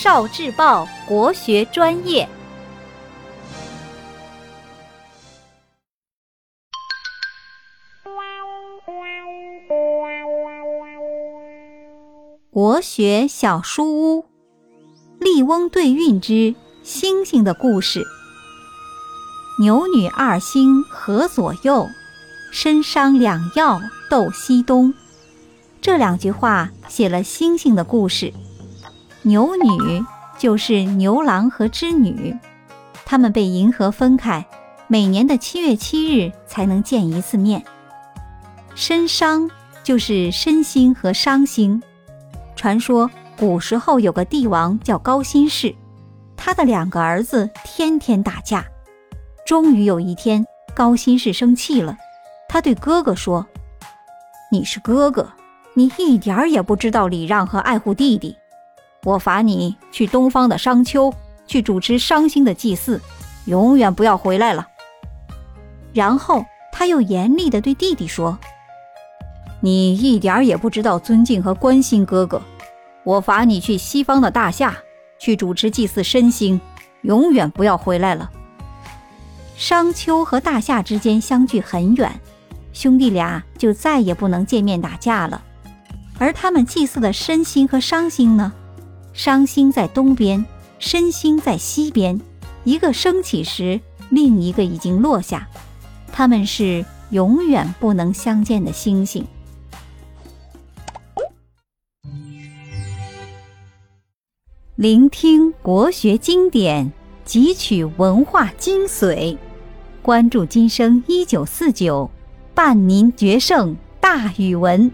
少智报国学专业，国学小书屋，《笠翁对韵之星星的故事》。牛女二星河左右，参商两曜斗西东。这两句话写了星星的故事。牛女就是牛郎和织女，他们被银河分开，每年的七月七日才能见一次面。参商就是参星和商星。传说古时候有个帝王叫高辛氏，他的两个儿子天天打架。终于有一天，高辛氏生气了，他对哥哥说：“你是哥哥。”你一点儿也不知道礼让和爱护弟弟，我罚你去东方的商丘去主持伤心的祭祀，永远不要回来了。然后他又严厉地对弟弟说：“你一点儿也不知道尊敬和关心哥哥，我罚你去西方的大夏去主持祭祀申星，永远不要回来了。”商丘和大夏之间相距很远，兄弟俩就再也不能见面打架了。而他们祭祀的申星和商星呢？商星在东边，申星在西边。一个升起时，另一个已经落下。他们是永远不能相见的星星。聆听国学经典，汲取文化精髓，关注今生一九四九，伴您决胜大语文。